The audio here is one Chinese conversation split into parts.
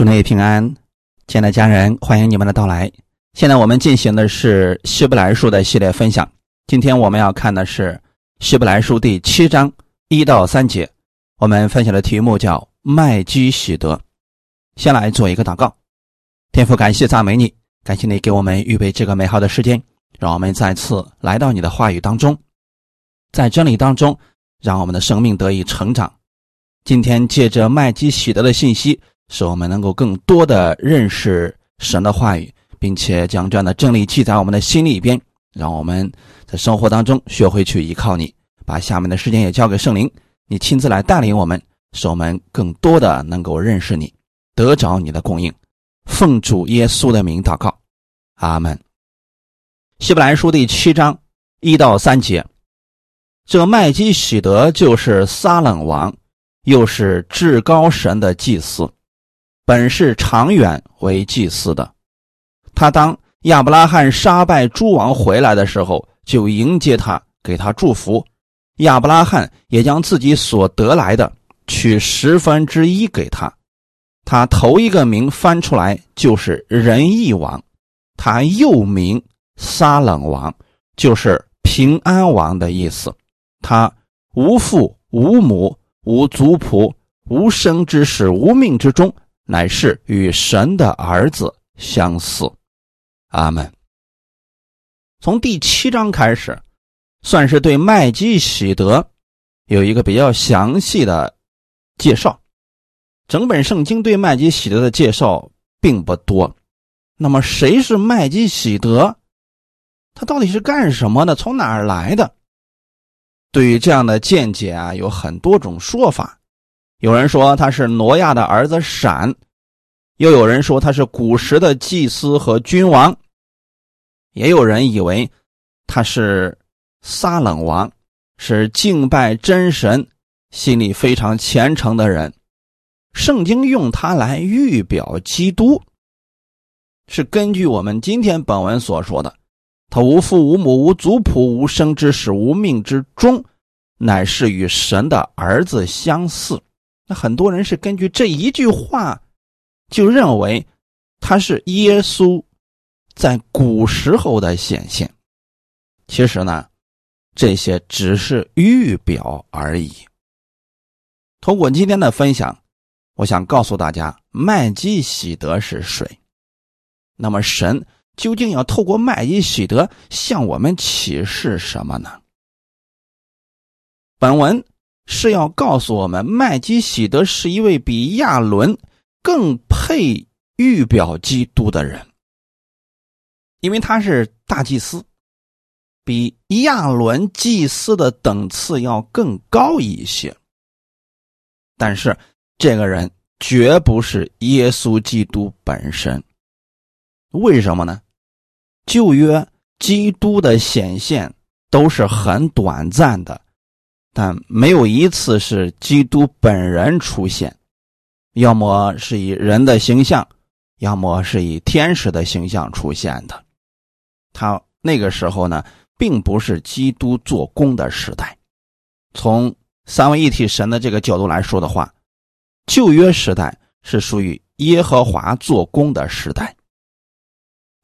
祝你平安，亲爱的家人，欢迎你们的到来。现在我们进行的是《希伯来书》的系列分享。今天我们要看的是《希伯来书》第七章一到三节。我们分享的题目叫“麦基喜德”。先来做一个祷告：天父，感谢赞美你，感谢你给我们预备这个美好的时间，让我们再次来到你的话语当中，在真理当中，让我们的生命得以成长。今天借着麦基喜德的信息。使我们能够更多的认识神的话语，并且将这样的真理记在我们的心里边，让我们在生活当中学会去依靠你。把下面的时间也交给圣灵，你亲自来带领我们，使我们更多的能够认识你，得着你的供应。奉主耶稣的名祷告，阿门。希伯来书第七章一到三节，这麦基喜德就是撒冷王，又是至高神的祭司。本是长远为祭祀的，他当亚伯拉罕杀败诸王回来的时候，就迎接他，给他祝福。亚伯拉罕也将自己所得来的取十分之一给他。他头一个名翻出来就是仁义王，他又名撒冷王，就是平安王的意思。他无父无母无族谱无生之始无命之中。乃是与神的儿子相似，阿门。从第七章开始，算是对麦基喜德有一个比较详细的介绍。整本圣经对麦基喜德的介绍并不多。那么，谁是麦基喜德？他到底是干什么的？从哪儿来的？对于这样的见解啊，有很多种说法。有人说他是挪亚的儿子闪，又有人说他是古时的祭司和君王，也有人以为他是撒冷王，是敬拜真神、心里非常虔诚的人。圣经用他来预表基督，是根据我们今天本文所说的：他无父无母无族谱无生之始无命之中，乃是与神的儿子相似。那很多人是根据这一句话，就认为他是耶稣在古时候的显现。其实呢，这些只是预表而已。通过今天的分享，我想告诉大家，麦基喜德是谁？那么神究竟要透过麦基喜德向我们启示什么呢？本文。是要告诉我们，麦基喜德是一位比亚伦更配预表基督的人，因为他是大祭司，比亚伦祭司的等次要更高一些。但是，这个人绝不是耶稣基督本身。为什么呢？旧约基督的显现都是很短暂的。但没有一次是基督本人出现，要么是以人的形象，要么是以天使的形象出现的。他那个时候呢，并不是基督做工的时代。从三位一体神的这个角度来说的话，旧约时代是属于耶和华做工的时代。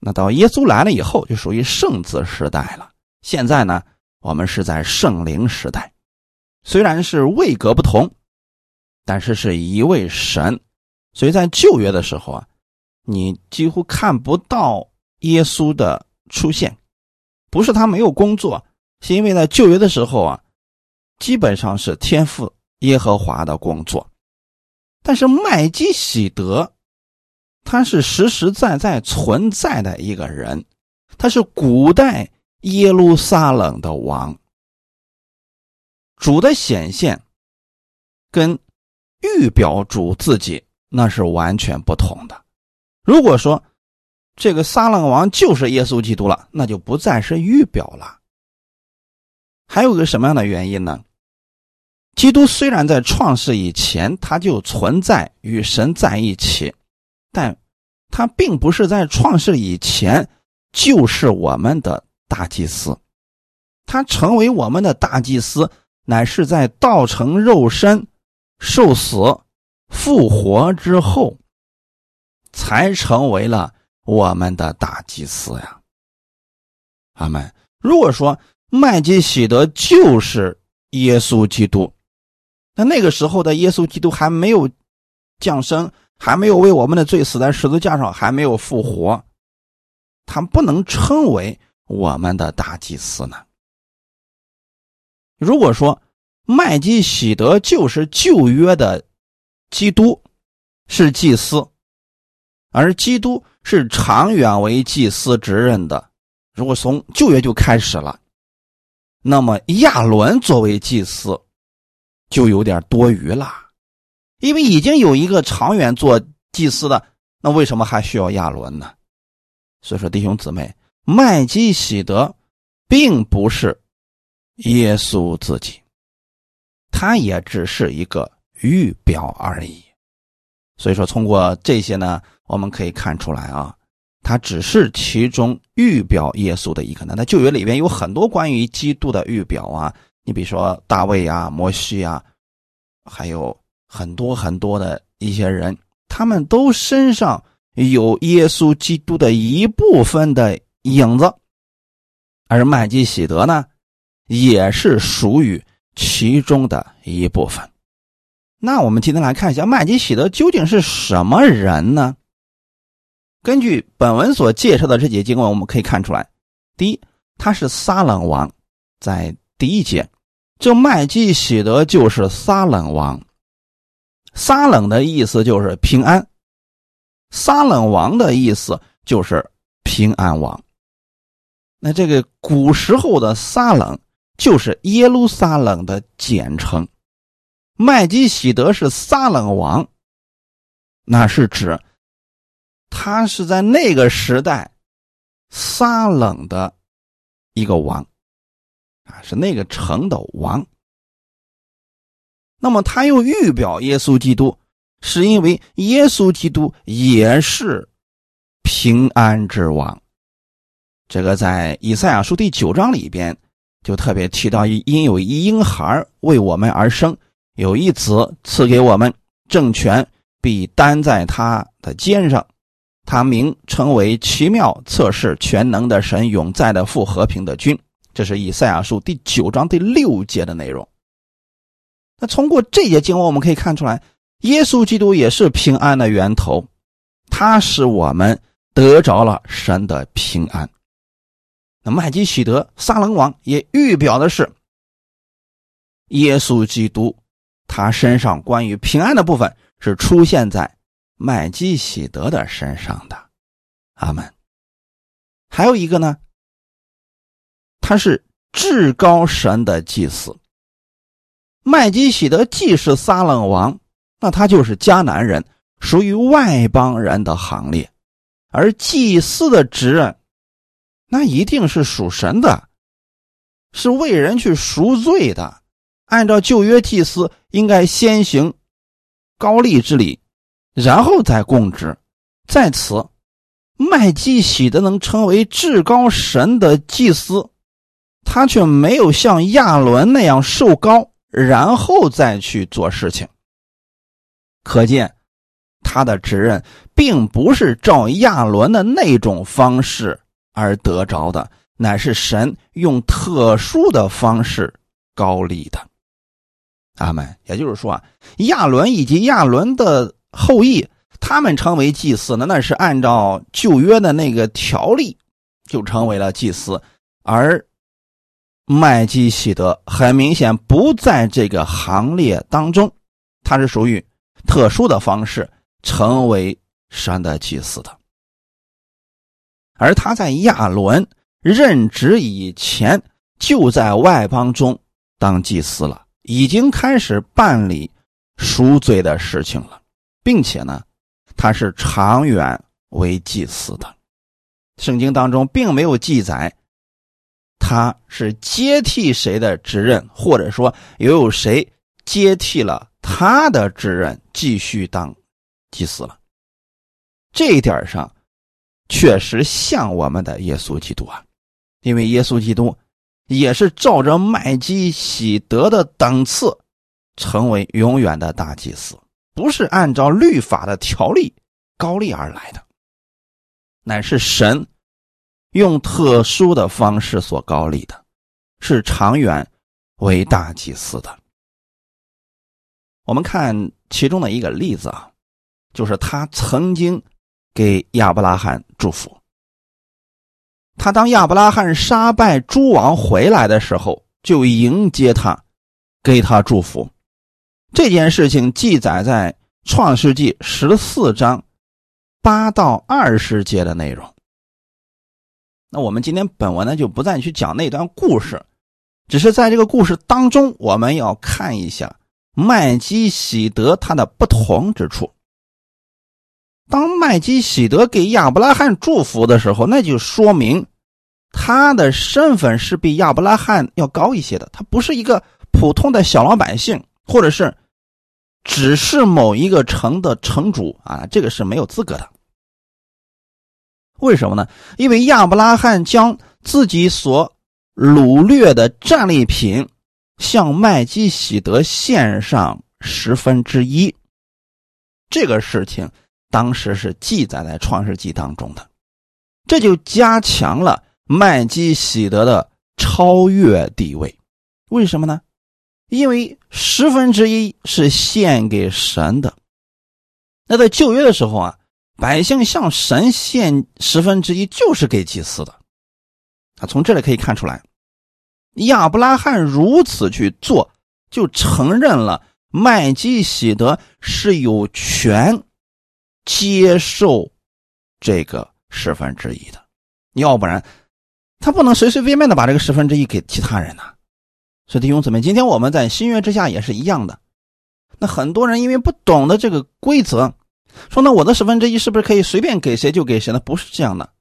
那到耶稣来了以后，就属于圣子时代了。现在呢，我们是在圣灵时代。虽然是位格不同，但是是一位神，所以在旧约的时候啊，你几乎看不到耶稣的出现，不是他没有工作，是因为在旧约的时候啊，基本上是天赋耶和华的工作。但是麦基喜德，他是实实在在存在的一个人，他是古代耶路撒冷的王。主的显现，跟预表主自己那是完全不同的。如果说这个撒冷王就是耶稣基督了，那就不再是预表了。还有个什么样的原因呢？基督虽然在创世以前他就存在与神在一起，但他并不是在创世以前就是我们的大祭司，他成为我们的大祭司。乃是在道成肉身、受死、复活之后，才成为了我们的大祭司呀。阿门。如果说麦基喜德就是耶稣基督，那那个时候的耶稣基督还没有降生，还没有为我们的罪死在十字架上，还没有复活，他不能称为我们的大祭司呢。如果说麦基喜德就是旧约的基督，是祭司，而基督是长远为祭司职任的。如果从旧约就开始了，那么亚伦作为祭司就有点多余了，因为已经有一个长远做祭司的，那为什么还需要亚伦呢？所以说，弟兄姊妹，麦基喜德并不是耶稣自己，他也只是一个预表而已。所以说，通过这些呢，我们可以看出来啊。他只是其中预表耶稣的一个呢。那旧约里边有很多关于基督的预表啊，你比如说大卫啊、摩西啊，还有很多很多的一些人，他们都身上有耶稣基督的一部分的影子，而麦基喜德呢，也是属于其中的一部分。那我们今天来看一下麦基喜德究竟是什么人呢？根据本文所介绍的这几经文，我们可以看出来，第一，他是撒冷王，在第一节，这麦基喜德就是撒冷王。撒冷的意思就是平安，撒冷王的意思就是平安王。那这个古时候的撒冷就是耶路撒冷的简称，麦基喜德是撒冷王，那是指。他是在那个时代撒冷的一个王啊，是那个城的王。那么他又预表耶稣基督，是因为耶稣基督也是平安之王。这个在以赛亚书第九章里边就特别提到，因有一婴孩为我们而生，有一子赐给我们，政权必担在他的肩上。他名称为奇妙测试全能的神永在的父和平的君，这是以赛亚书第九章第六节的内容。那通过这节经文，我们可以看出来，耶稣基督也是平安的源头，他使我们得着了神的平安。那麦基喜德撒冷王也预表的是耶稣基督，他身上关于平安的部分是出现在。麦基喜德的身上的，阿门。还有一个呢，他是至高神的祭司。麦基喜德既是撒冷王，那他就是迦南人，属于外邦人的行列。而祭司的职任，那一定是属神的，是为人去赎罪的。按照旧约祭司，应该先行高丽之礼。然后再供职，在此，麦基喜德能称为至高神的祭司，他却没有像亚伦那样受高，然后再去做事情。可见，他的职任并不是照亚伦的那种方式而得着的，乃是神用特殊的方式高立的。阿门。也就是说啊，亚伦以及亚伦的。后裔他们成为祭司呢，那是按照旧约的那个条例，就成为了祭司。而麦基喜德很明显不在这个行列当中，他是属于特殊的方式成为神的祭司的。而他在亚伦任职以前，就在外邦中当祭司了，已经开始办理赎罪的事情了。并且呢，他是长远为祭司的。圣经当中并没有记载他是接替谁的职任，或者说又有谁接替了他的职任，继续当祭司了。这一点上，确实像我们的耶稣基督啊，因为耶稣基督也是照着麦基喜德的等次，成为永远的大祭司。不是按照律法的条例高丽而来的，乃是神用特殊的方式所高立的，是长远为大祭司的。我们看其中的一个例子啊，就是他曾经给亚伯拉罕祝福。他当亚伯拉罕杀败诸王回来的时候，就迎接他，给他祝福。这件事情记载在《创世纪》十四章八到二十节的内容。那我们今天本文呢，就不再去讲那段故事，只是在这个故事当中，我们要看一下。麦基喜德他的不同之处。当麦基喜德给亚伯拉罕祝福的时候，那就说明他的身份是比亚伯拉罕要高一些的。他不是一个普通的小老百姓，或者是只是某一个城的城主啊，这个是没有资格的。为什么呢？因为亚伯拉罕将自己所掳掠的战利品。向麦基喜德献上十分之一，这个事情当时是记载在创世纪当中的，这就加强了麦基喜德的超越地位。为什么呢？因为十分之一是献给神的。那在旧约的时候啊，百姓向神献十分之一就是给祭司的。啊，从这里可以看出来。亚伯拉罕如此去做，就承认了麦基喜德是有权接受这个十分之一的，要不然他不能随随便便的把这个十分之一给其他人呢。所以弟兄姊妹，今天我们在新约之下也是一样的。那很多人因为不懂得这个规则，说那我的十分之一是不是可以随便给谁就给谁呢？不是这样的，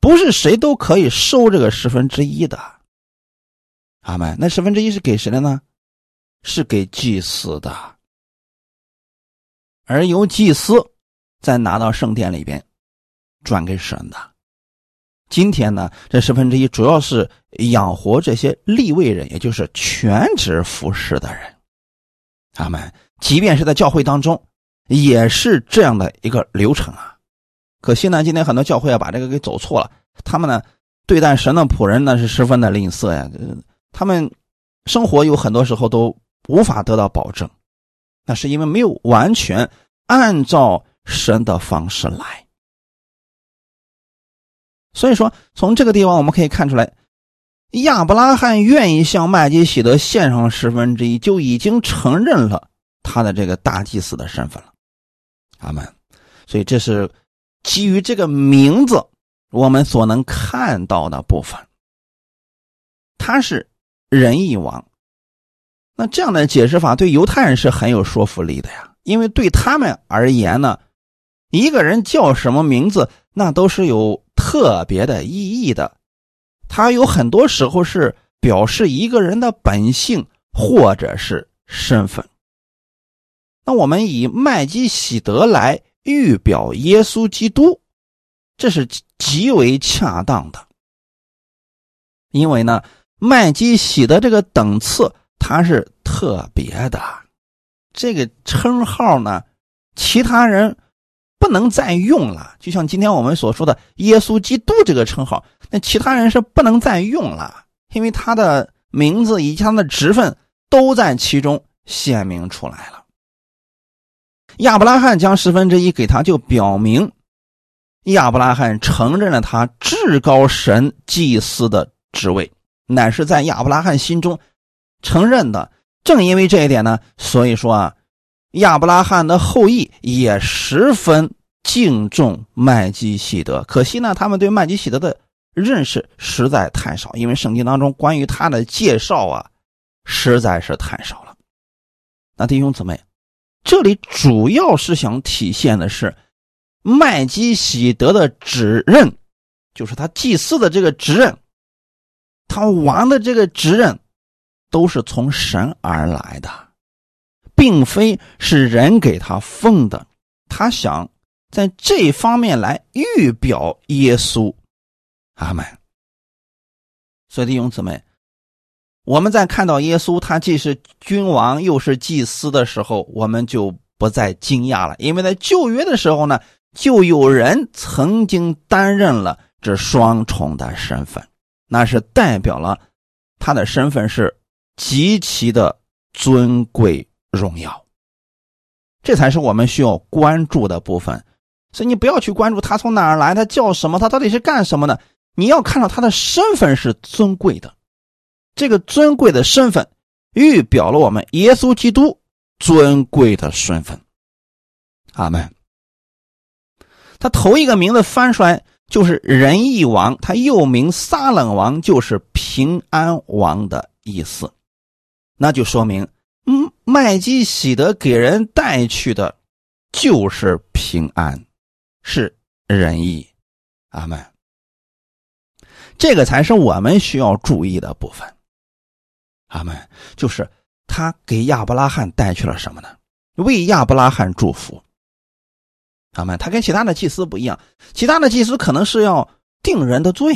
不是谁都可以收这个十分之一的。阿门。那十分之一是给谁的呢？是给祭司的，而由祭司再拿到圣殿里边转给神的。今天呢，这十分之一主要是养活这些立位人，也就是全职服侍的人。他们。即便是在教会当中，也是这样的一个流程啊。可惜呢，今天很多教会啊把这个给走错了。他们呢对待神的仆人呢是十分的吝啬呀。他们生活有很多时候都无法得到保证，那是因为没有完全按照神的方式来。所以说，从这个地方我们可以看出来，亚伯拉罕愿意向麦基喜德献上十分之一，就已经承认了他的这个大祭司的身份了。阿门。所以这是基于这个名字我们所能看到的部分，他是。仁义王，那这样的解释法对犹太人是很有说服力的呀，因为对他们而言呢，一个人叫什么名字，那都是有特别的意义的，他有很多时候是表示一个人的本性或者是身份。那我们以麦基喜德来预表耶稣基督，这是极为恰当的，因为呢。麦基喜德这个等次，他是特别的，这个称号呢，其他人不能再用了。就像今天我们所说的耶稣基督这个称号，那其他人是不能再用了，因为他的名字以及他的职分都在其中显明出来了。亚伯拉罕将十分之一给他，就表明亚伯拉罕承认了他至高神祭司的职位。乃是在亚伯拉罕心中承认的。正因为这一点呢，所以说啊，亚伯拉罕的后裔也十分敬重麦基喜德。可惜呢，他们对麦基喜德的认识实在太少，因为圣经当中关于他的介绍啊，实在是太少了。那弟兄姊妹，这里主要是想体现的是麦基喜德的指认，就是他祭祀的这个指认。他王的这个指认，都是从神而来的，并非是人给他封的。他想在这方面来预表耶稣，阿门。所以弟兄姊妹，我们在看到耶稣他既是君王又是祭司的时候，我们就不再惊讶了，因为在旧约的时候呢，就有人曾经担任了这双重的身份，那是代表了他的身份是极其的尊贵荣耀。这才是我们需要关注的部分。所以你不要去关注他从哪儿来，他叫什么，他到底是干什么的。你要看到他的身份是尊贵的，这个尊贵的身份预表了我们耶稣基督尊贵的身份。阿门。他头一个名字翻出来就是仁义王，他又名撒冷王，就是平安王的意思。那就说明，嗯，麦基喜德给人带去的就是平安。是仁义，阿门。这个才是我们需要注意的部分，阿门。就是他给亚伯拉罕带去了什么呢？为亚伯拉罕祝福，阿门。他跟其他的祭司不一样，其他的祭司可能是要定人的罪。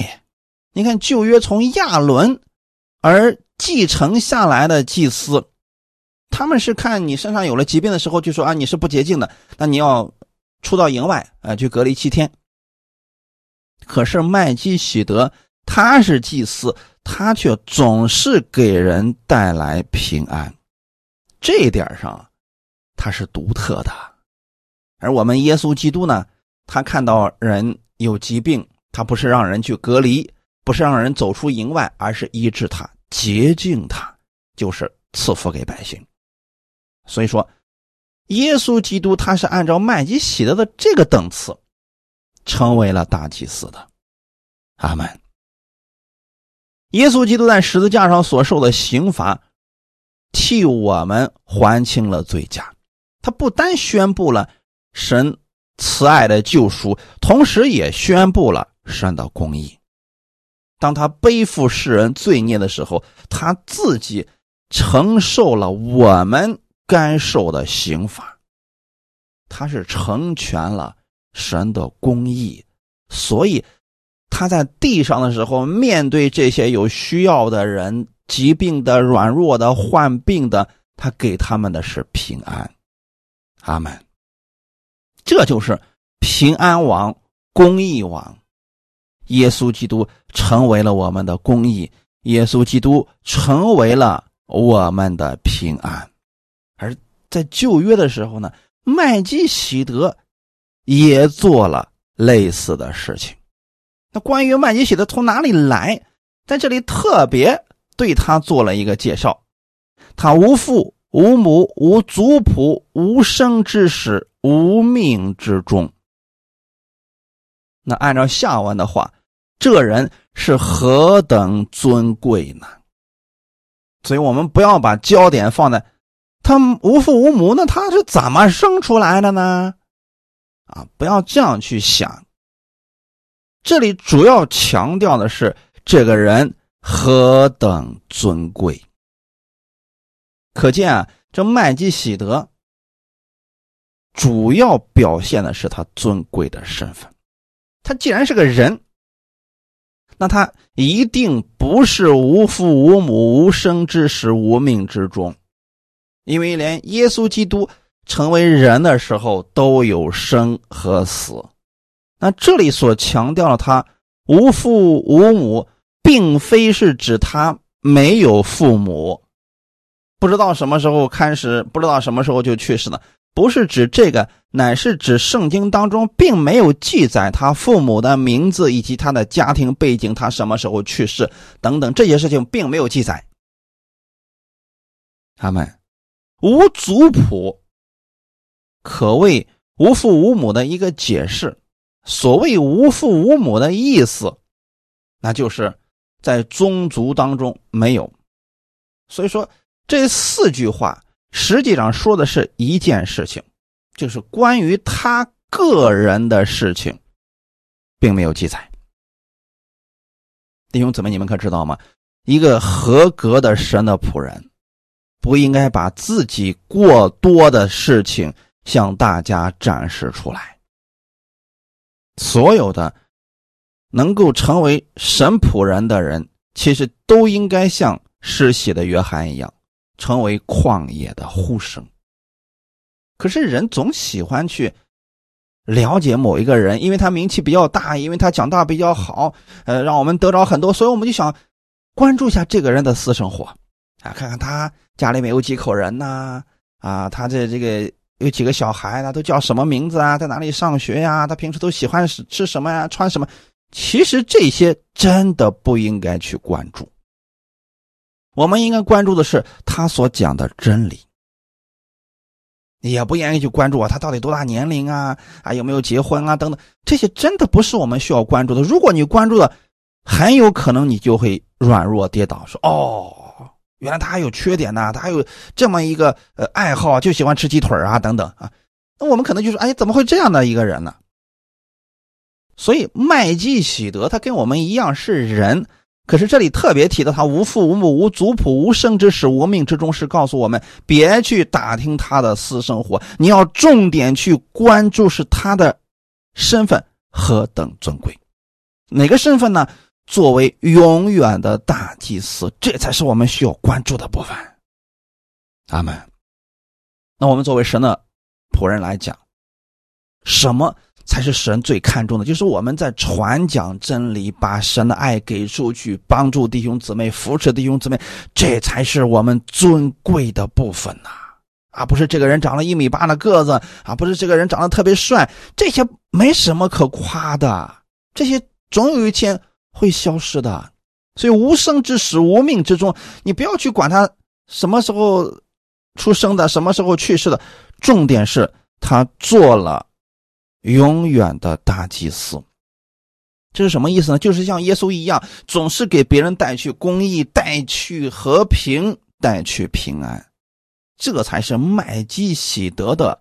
你看旧约从亚伦而继承下来的祭司，他们是看你身上有了疾病的时候，就说啊你是不洁净的，那你要。出到营外，啊，去隔离七天。可是麦基喜德他是祭司，他却总是给人带来平安，这一点上他是独特的。而我们耶稣基督呢，他看到人有疾病，他不是让人去隔离，不是让人走出营外，而是医治他、洁净他，就是赐福给百姓。所以说。耶稣基督他是按照麦基喜德的这个等次，成为了大祭司的。阿门。耶稣基督在十字架上所受的刑罚，替我们还清了罪价。他不单宣布了神慈爱的救赎，同时也宣布了神的公义。当他背负世人罪孽的时候，他自己承受了我们。该受的刑罚，他是成全了神的公义，所以他在地上的时候，面对这些有需要的人、疾病的、软弱的、患病的，他给他们的是平安。阿门。这就是平安王、公义王，耶稣基督成为了我们的公义，耶稣基督成为了我们的平安。而在旧约的时候呢，麦基喜德也做了类似的事情。那关于麦基喜德从哪里来，在这里特别对他做了一个介绍：他无父无母无族谱无生之始无命之终。那按照下文的话，这人是何等尊贵呢？所以我们不要把焦点放在。他无父无母，那他是怎么生出来的呢？啊，不要这样去想。这里主要强调的是这个人何等尊贵。可见啊，这麦基喜德主要表现的是他尊贵的身份。他既然是个人，那他一定不是无父无母、无生之始、无命之中。因为连耶稣基督成为人的时候都有生和死，那这里所强调的他无父无母，并非是指他没有父母，不知道什么时候开始，不知道什么时候就去世了，不是指这个，乃是指圣经当中并没有记载他父母的名字以及他的家庭背景，他什么时候去世等等这些事情并没有记载。他们。无族谱，可谓无父无母的一个解释。所谓无父无母的意思，那就是在宗族当中没有。所以说，这四句话实际上说的是一件事情，就是关于他个人的事情，并没有记载。弟兄姊妹，你们可知道吗？一个合格的神的仆人。不应该把自己过多的事情向大家展示出来。所有的能够成为神仆人的人，其实都应该像施洗的约翰一样，成为旷野的呼声。可是人总喜欢去了解某一个人，因为他名气比较大，因为他讲道比较好，呃，让我们得着很多，所以我们就想关注一下这个人的私生活，啊，看看他家里面有几口人呐，啊，他这这个有几个小孩呢，都叫什么名字啊，在哪里上学呀？他平时都喜欢吃吃什么呀？穿什么？其实这些真的不应该去关注，我们应该关注的是他所讲的真理。也不愿意去关注啊，他到底多大年龄啊？啊，有没有结婚啊？等等，这些真的不是我们需要关注的。如果你关注的，很有可能你就会软弱跌倒。说哦，原来他还有缺点呢，他还有这么一个呃爱好，就喜欢吃鸡腿啊，等等啊。那我们可能就说，哎，怎么会这样的一个人呢？所以麦基喜德他跟我们一样是人。可是这里特别提到他无父无母无族谱无生之始无命之中，是告诉我们别去打听他的私生活，你要重点去关注是他的身份何等尊贵，哪个身份呢？作为永远的大祭司，这才是我们需要关注的部分。阿门。那我们作为神的仆人来讲，什么？才是神最看重的，就是我们在传讲真理，把神的爱给出去，帮助弟兄姊妹，扶持弟兄姊妹，这才是我们尊贵的部分呐！啊，不是这个人长了一米八的个子啊，不是这个人长得特别帅，这些没什么可夸的，这些总有一天会消失的。所以无生之始，无命之中，你不要去管他什么时候出生的，什么时候去世的，重点是他做了。永远的大祭司，这是什么意思呢？就是像耶稣一样，总是给别人带去公义、带去和平、带去平安，这才是麦基喜德的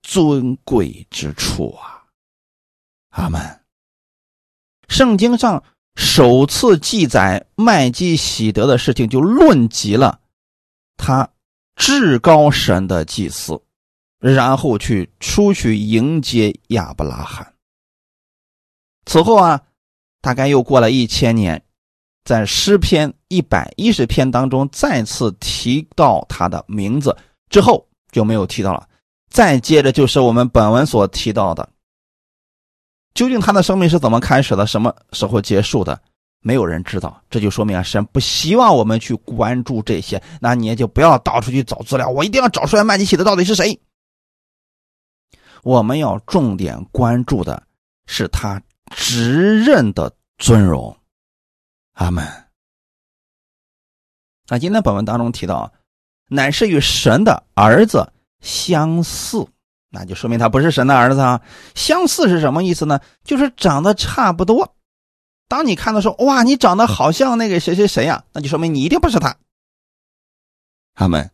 尊贵之处啊！阿门。圣经上首次记载麦基喜德的事情，就论及了他至高神的祭司。然后去出去迎接亚伯拉罕。此后啊，大概又过了一千年，在诗篇一百一十篇当中再次提到他的名字之后就没有提到了。再接着就是我们本文所提到的，究竟他的生命是怎么开始的，什么时候结束的，没有人知道。这就说明啊，神不希望我们去关注这些，那你也就不要到处去找资料。我一定要找出来麦基洗德到底是谁。我们要重点关注的是他执任的尊荣，阿门。那今天本文当中提到，乃是与神的儿子相似，那就说明他不是神的儿子啊。相似是什么意思呢？就是长得差不多。当你看到说哇，你长得好像那个谁谁谁呀，那就说明你一定不是他。他们。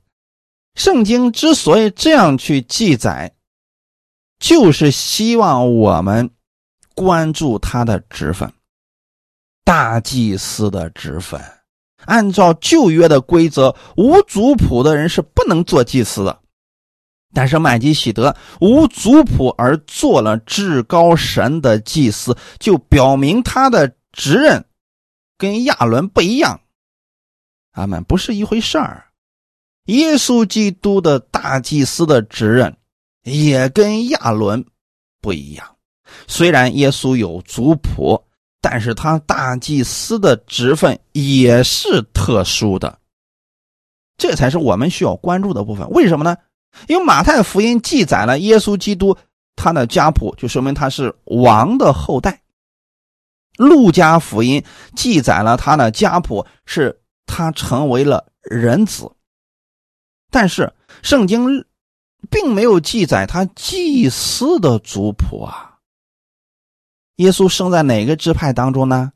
圣经之所以这样去记载。就是希望我们关注他的职分，大祭司的职分。按照旧约的规则，无族谱的人是不能做祭司的。但是麦基喜德无族谱而做了至高神的祭司，就表明他的职任跟亚伦不一样。阿门，不是一回事儿。耶稣基督的大祭司的职任。也跟亚伦不一样，虽然耶稣有族谱，但是他大祭司的职分也是特殊的，这才是我们需要关注的部分。为什么呢？因为马太福音记载了耶稣基督他的家谱，就说明他是王的后代；路加福音记载了他的家谱，是他成为了人子。但是圣经。并没有记载他祭司的族谱啊。耶稣生在哪个支派当中呢？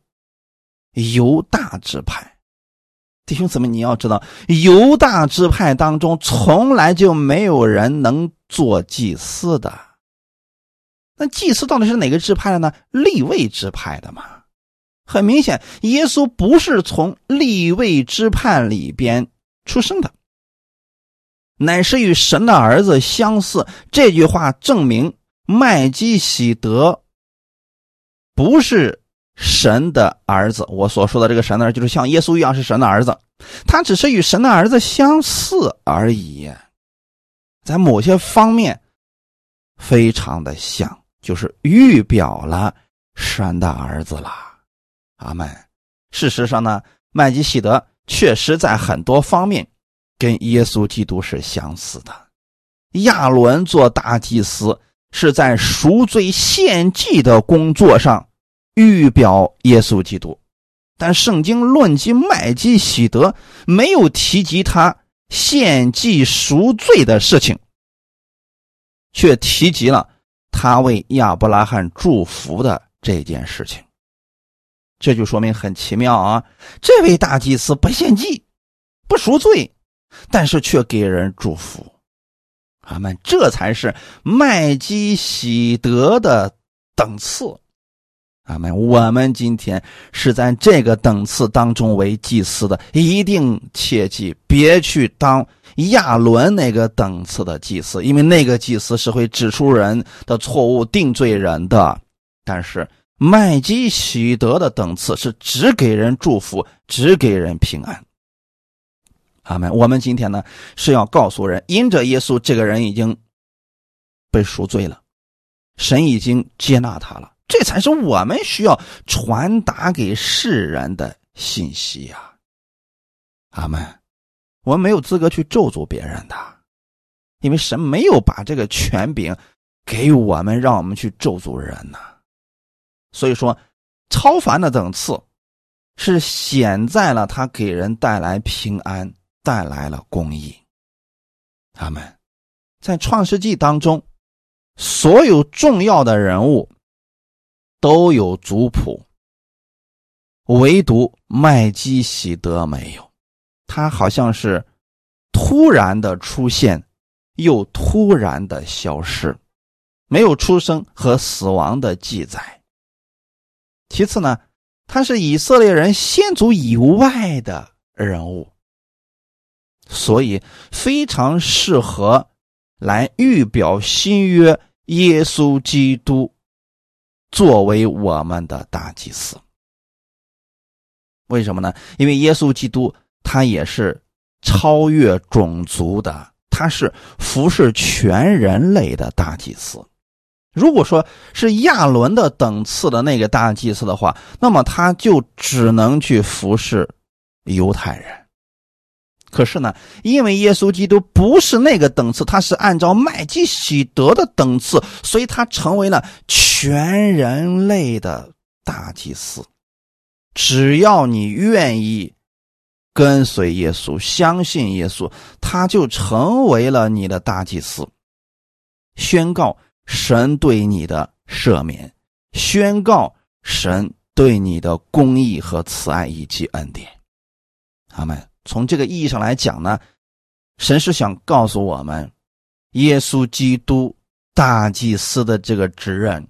犹大支派。弟兄姊妹，你要知道，犹大支派当中从来就没有人能做祭司的。那祭司到底是哪个支派的呢？立位支派的嘛。很明显，耶稣不是从立位支派里边出生的。乃是与神的儿子相似。这句话证明麦基喜德不是神的儿子。我所说的这个神的儿子，就是像耶稣一样是神的儿子，他只是与神的儿子相似而已，在某些方面非常的像，就是预表了神的儿子了。阿门。事实上呢，麦基喜德确实在很多方面跟耶稣基督是相似的。亚伦做大祭司是在赎罪献祭的工作上预表耶稣基督，但圣经论及麦基喜德，没有提及他献祭赎罪的事情，却提及了他为亚伯拉罕祝福的这件事情。这就说明很奇妙啊！这位大祭司不献祭，不赎罪，但是却给人祝福。阿们！这才是麦基喜德的等次。阿门！我们今天是在这个等次当中为祭司的，一定切记别去当亚伦那个等次的祭司，因为那个祭司是会指出人的错误、定罪人的。但是。麦基喜德的等次是只给人祝福，只给人平安。阿门。我们今天呢是要告诉人，因着耶稣这个人已经被赎罪了，神已经接纳他了，这才是我们需要传达给世人的信息呀。阿门。我们没有资格去咒诅别人的，因为神没有把这个权柄给我们，让我们去咒诅人呢。所以说，超凡的等次是显在了他给人带来平安，带来了公义。他们在创世纪当中，所有重要的人物都有族谱，唯独麦基喜德没有。他好像是突然的出现，又突然的消失，没有出生和死亡的记载。其次呢，他是以色列人先祖以外的人物，所以非常适合来预表新约耶稣基督作为我们的大祭司。为什么呢？因为耶稣基督他也是超越种族的，他是服侍全人类的大祭司。如果说是亚伦的等次的那个大祭司的话，那么他就只能去服侍犹太人。可是呢，因为耶稣基督不是那个等次，他是按照麦基喜德的等次，所以他成为了全人类的大祭司。只要你愿意跟随耶稣，相信耶稣，他就成为了你的大祭司，宣告。神对你的赦免，宣告神对你的公义和慈爱以及恩典。阿门。从这个意义上来讲呢，神是想告诉我们，耶稣基督大祭司的这个职任，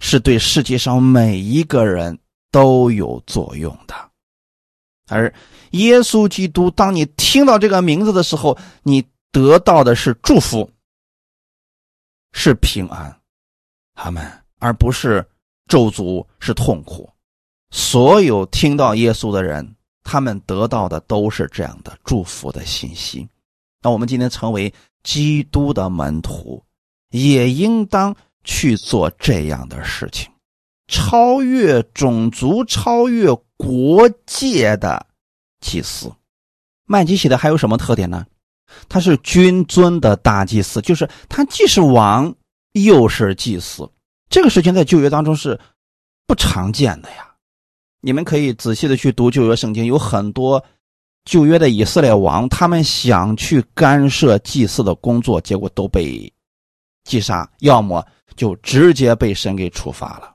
是对世界上每一个人都有作用的。而耶稣基督，当你听到这个名字的时候，你得到的是祝福。是平安，他们而不是咒诅，是痛苦。所有听到耶稣的人，他们得到的都是这样的祝福的信息。那我们今天成为基督的门徒，也应当去做这样的事情，超越种族、超越国界的祭司。麦基洗德还有什么特点呢？他是君尊的大祭司，就是他既是王又是祭司。这个事情在旧约当中是不常见的呀。你们可以仔细的去读旧约圣经，有很多旧约的以色列王，他们想去干涉祭祀的工作，结果都被击杀，要么就直接被神给处罚了。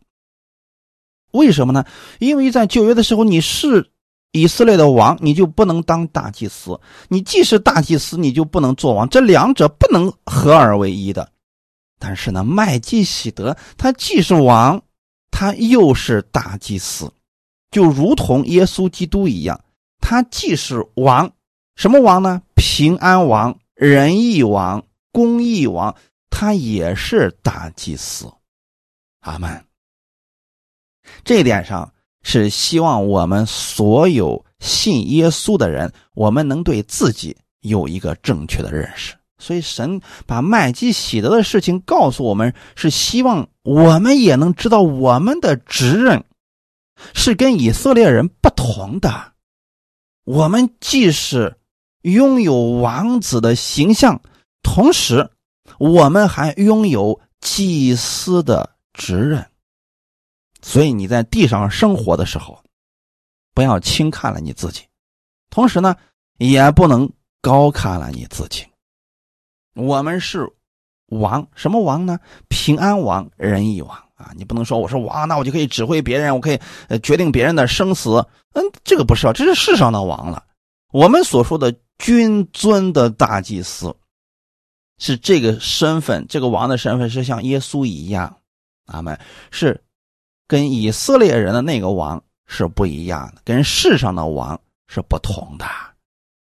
为什么呢？因为在旧约的时候，你是。以色列的王，你就不能当大祭司；你既是大祭司，你就不能做王。这两者不能合而为一的。但是呢，麦基喜德他既是王，他又是大祭司，就如同耶稣基督一样，他既是王，什么王呢？平安王、仁义王、公义王，他也是大祭司。阿门。这一点上。是希望我们所有信耶稣的人，我们能对自己有一个正确的认识。所以神把麦基喜德的事情告诉我们，是希望我们也能知道我们的职任是跟以色列人不同的。我们既是拥有王子的形象，同时我们还拥有祭司的职任。所以你在地上生活的时候，不要轻看了你自己，同时呢，也不能高看了你自己。我们是王，什么王呢？平安王、仁义王啊！你不能说我是王，那我就可以指挥别人，我可以呃决定别人的生死。嗯，这个不是啊，这是世上的王了。我们所说的君尊的大祭司，是这个身份，这个王的身份是像耶稣一样，阿门。是跟以色列人的那个王是不一样的，跟世上的王是不同的。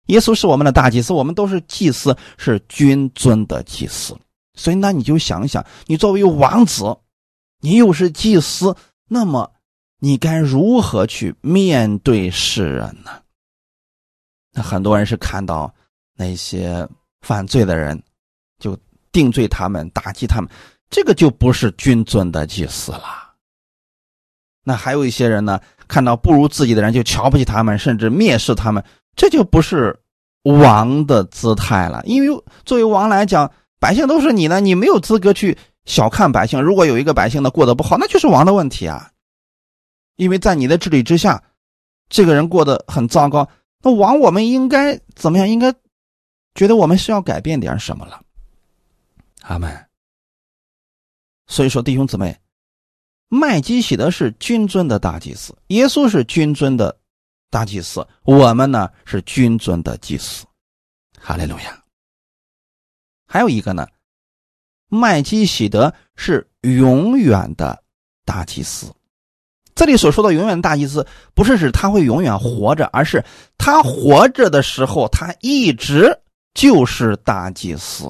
耶稣是我们的大祭司，我们都是祭司，是君尊的祭司。所以，那你就想想，你作为王子，你又是祭司，那么你该如何去面对世人呢？那很多人是看到那些犯罪的人，就定罪他们，打击他们，这个就不是君尊的祭司了。那还有一些人呢，看到不如自己的人就瞧不起他们，甚至蔑视他们。这就不是王的姿态了，因为作为王来讲，百姓都是你的，你没有资格去小看百姓。如果有一个百姓的过得不好，那就是王的问题啊。因为在你的治理之下，这个人过得很糟糕，那王我们应该怎么样？应该觉得我们是要改变点什么了。阿门。所以说，弟兄姊妹，麦基喜德是君尊的大祭司，耶稣是君尊的。大祭司，我们呢是君尊的祭司，哈利路亚。还有一个呢，麦基喜德是永远的大祭司。这里所说的永远的大祭司，不是指他会永远活着，而是他活着的时候，他一直就是大祭司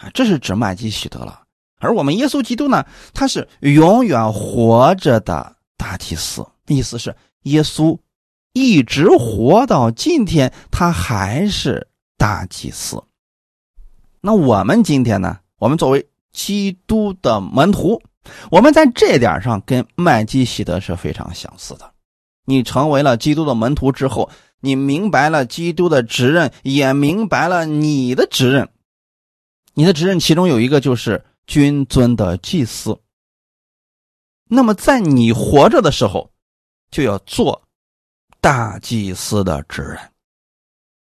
啊，这是指麦基喜德了。而我们耶稣基督呢，他是永远活着的大祭司，意思是。耶稣一直活到今天，他还是大祭司。那我们今天呢？我们作为基督的门徒，我们在这点上跟麦基喜德是非常相似的。你成为了基督的门徒之后，你明白了基督的职任，也明白了你的职任。你的职任其中有一个就是君尊的祭司。那么在你活着的时候，就要做大祭司的职任，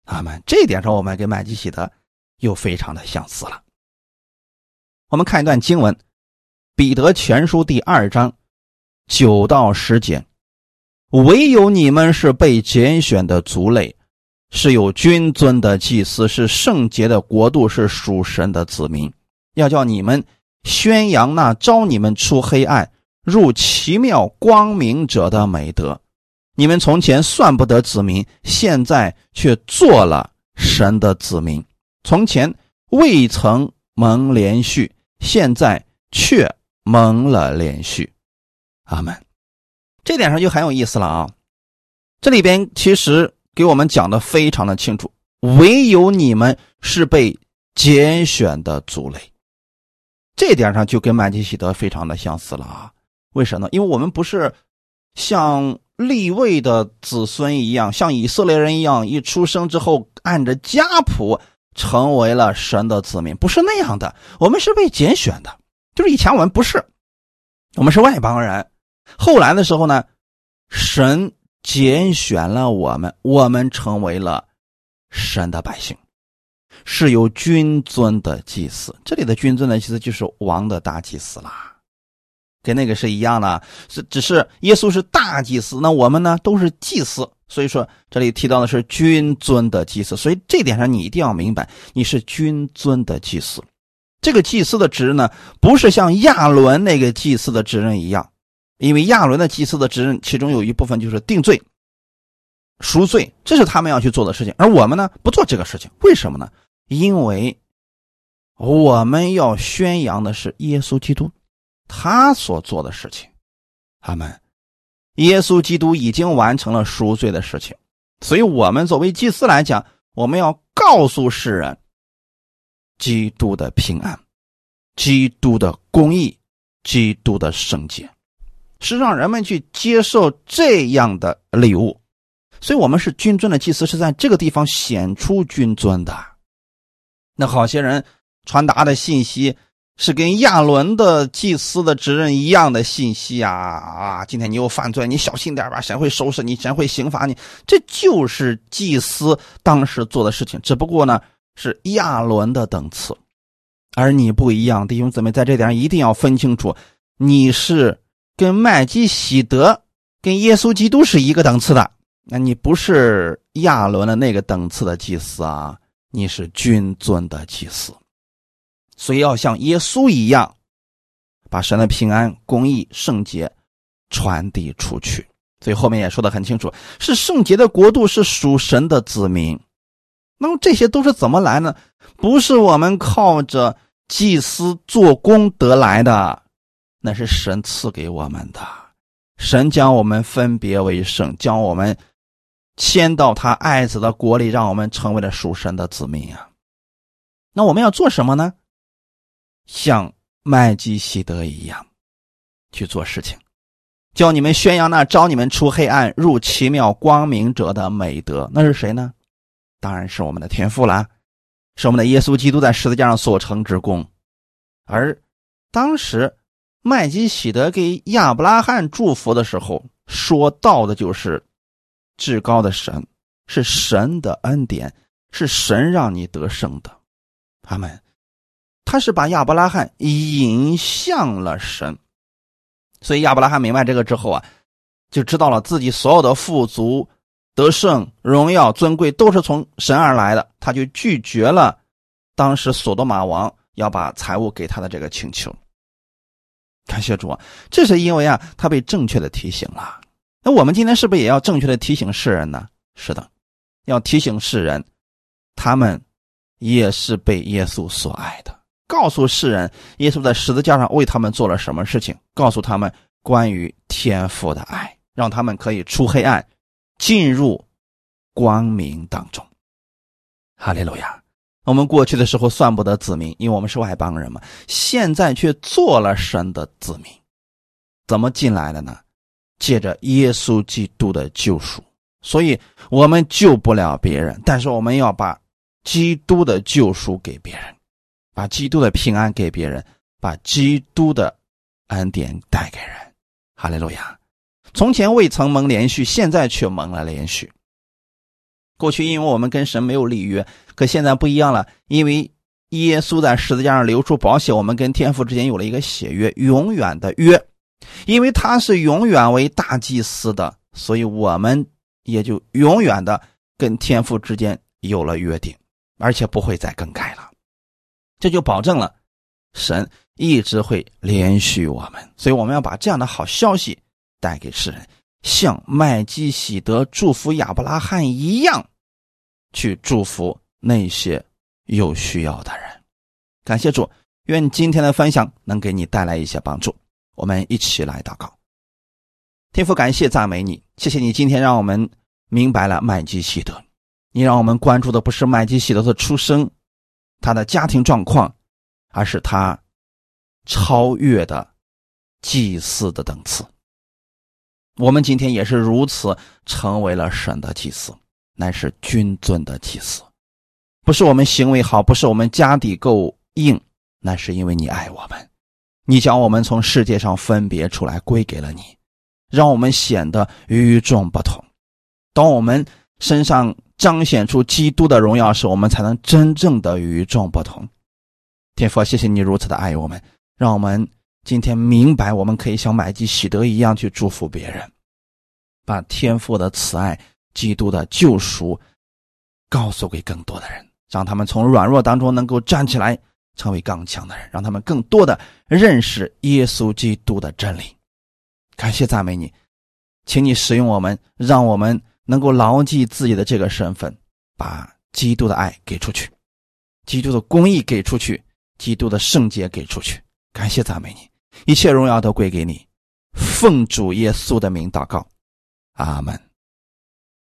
阿门。这一点上，我们跟麦基喜德又非常的相似了。我们看一段经文，《彼得全书》第二章九到十节：“唯有你们是被拣选的族类，是有君尊的祭司，是圣洁的国度，是属神的子民。要叫你们宣扬那招你们出黑暗。”入奇妙光明者的美德，你们从前算不得子民，现在却做了神的子民；从前未曾蒙连续，现在却蒙了连续。阿门。这点上就很有意思了啊！这里边其实给我们讲的非常的清楚，唯有你们是被拣选的族类。这点上就跟曼基喜德非常的相似了啊。为什么呢？因为我们不是像立位的子孙一样，像以色列人一样，一出生之后按着家谱成为了神的子民，不是那样的。我们是被拣选的，就是以前我们不是，我们是外邦人。后来的时候呢，神拣选了我们，我们成为了神的百姓，是有君尊的祭司。这里的君尊呢，其实就是王的大祭司啦。跟那个是一样的，是只是耶稣是大祭司，那我们呢都是祭司，所以说这里提到的是君尊的祭司，所以这点上你一定要明白，你是君尊的祭司。这个祭司的职呢，不是像亚伦那个祭司的职任一样，因为亚伦的祭司的职任其中有一部分就是定罪、赎罪，这是他们要去做的事情，而我们呢不做这个事情，为什么呢？因为我们要宣扬的是耶稣基督。他所做的事情，阿门。耶稣基督已经完成了赎罪的事情，所以，我们作为祭司来讲，我们要告诉世人，基督的平安、基督的公义、基督的圣洁，是让人们去接受这样的礼物。所以，我们是君尊的祭司，是在这个地方显出君尊的。那好些人传达的信息是跟亚伦的祭司的职任一样的信息啊啊！今天你又犯罪，你小心点吧，神会收拾你，神会刑罚你。这就是祭司当时做的事情，只不过呢是亚伦的等次，而你不一样，弟兄姊妹，在这点一定要分清楚，你是跟麦基喜德、跟耶稣基督是一个等次的。那你不是亚伦的那个等次的祭司啊，你是君尊的祭司，所以要像耶稣一样，把神的平安、公义、圣洁传递出去。所以后面也说的很清楚，是圣洁的国度，是属神的子民。那么这些都是怎么来呢？不是我们靠着祭司做功得来的，那是神赐给我们的。神将我们分别为圣，将我们。迁到他爱子的国里，让我们成为了属神的子民啊！那我们要做什么呢？像麦基希德一样去做事情，叫你们宣扬那招你们出黑暗入奇妙光明者的美德。那是谁呢？当然是我们的天父啦，是我们的耶稣基督在十字架上所成之功。而当时麦基喜德给亚伯拉罕祝福的时候，说到的就是。至高的神是神的恩典，是神让你得胜的。他们，他是把亚伯拉罕引向了神，所以亚伯拉罕明白这个之后啊，就知道了自己所有的富足、得胜、荣耀、尊贵都是从神而来的，他就拒绝了当时索多玛王要把财物给他的这个请求。感谢主啊，这是因为啊，他被正确的提醒了。那我们今天是不是也要正确的提醒世人呢？是的，要提醒世人，他们也是被耶稣所爱的。告诉世人，耶稣在十字架上为他们做了什么事情？告诉他们关于天父的爱，让他们可以出黑暗，进入光明当中。哈利路亚！我们过去的时候算不得子民，因为我们是外邦人嘛。现在却做了神的子民，怎么进来的呢？借着耶稣基督的救赎，所以我们救不了别人，但是我们要把基督的救赎给别人，把基督的平安给别人，把基督的恩典带给人。哈利路亚！从前未曾蒙连续，现在却蒙了连续。过去因为我们跟神没有立约，可现在不一样了，因为耶稣在十字架上流出宝血，我们跟天父之间有了一个血约，永远的约。因为他是永远为大祭司的，所以我们也就永远的跟天父之间有了约定，而且不会再更改了。这就保证了神一直会连续我们，所以我们要把这样的好消息带给世人，像麦基喜德祝福亚伯拉罕一样，去祝福那些有需要的人。感谢主，愿今天的分享能给你带来一些帮助。我们一起来祷告，天父，感谢赞美你，谢谢你今天让我们明白了麦基喜德。你让我们关注的不是麦基喜德的出生，他的家庭状况，而是他超越的祭祀的等次。我们今天也是如此，成为了神的祭司，乃是君尊的祭司。不是我们行为好，不是我们家底够硬，那是因为你爱我们。你将我们从世界上分别出来，归给了你，让我们显得与众不同。当我们身上彰显出基督的荣耀时，我们才能真正的与众不同。天父，谢谢你如此的爱我们，让我们今天明白，我们可以像买基喜德一样去祝福别人，把天父的慈爱、基督的救赎告诉给更多的人，让他们从软弱当中能够站起来。成为刚强的人，让他们更多的认识耶稣基督的真理。感谢赞美你，请你使用我们，让我们能够牢记自己的这个身份，把基督的爱给出去，基督的公义给出去，基督的圣洁给出去。感谢赞美你，一切荣耀都归给你。奉主耶稣的名祷告，阿门。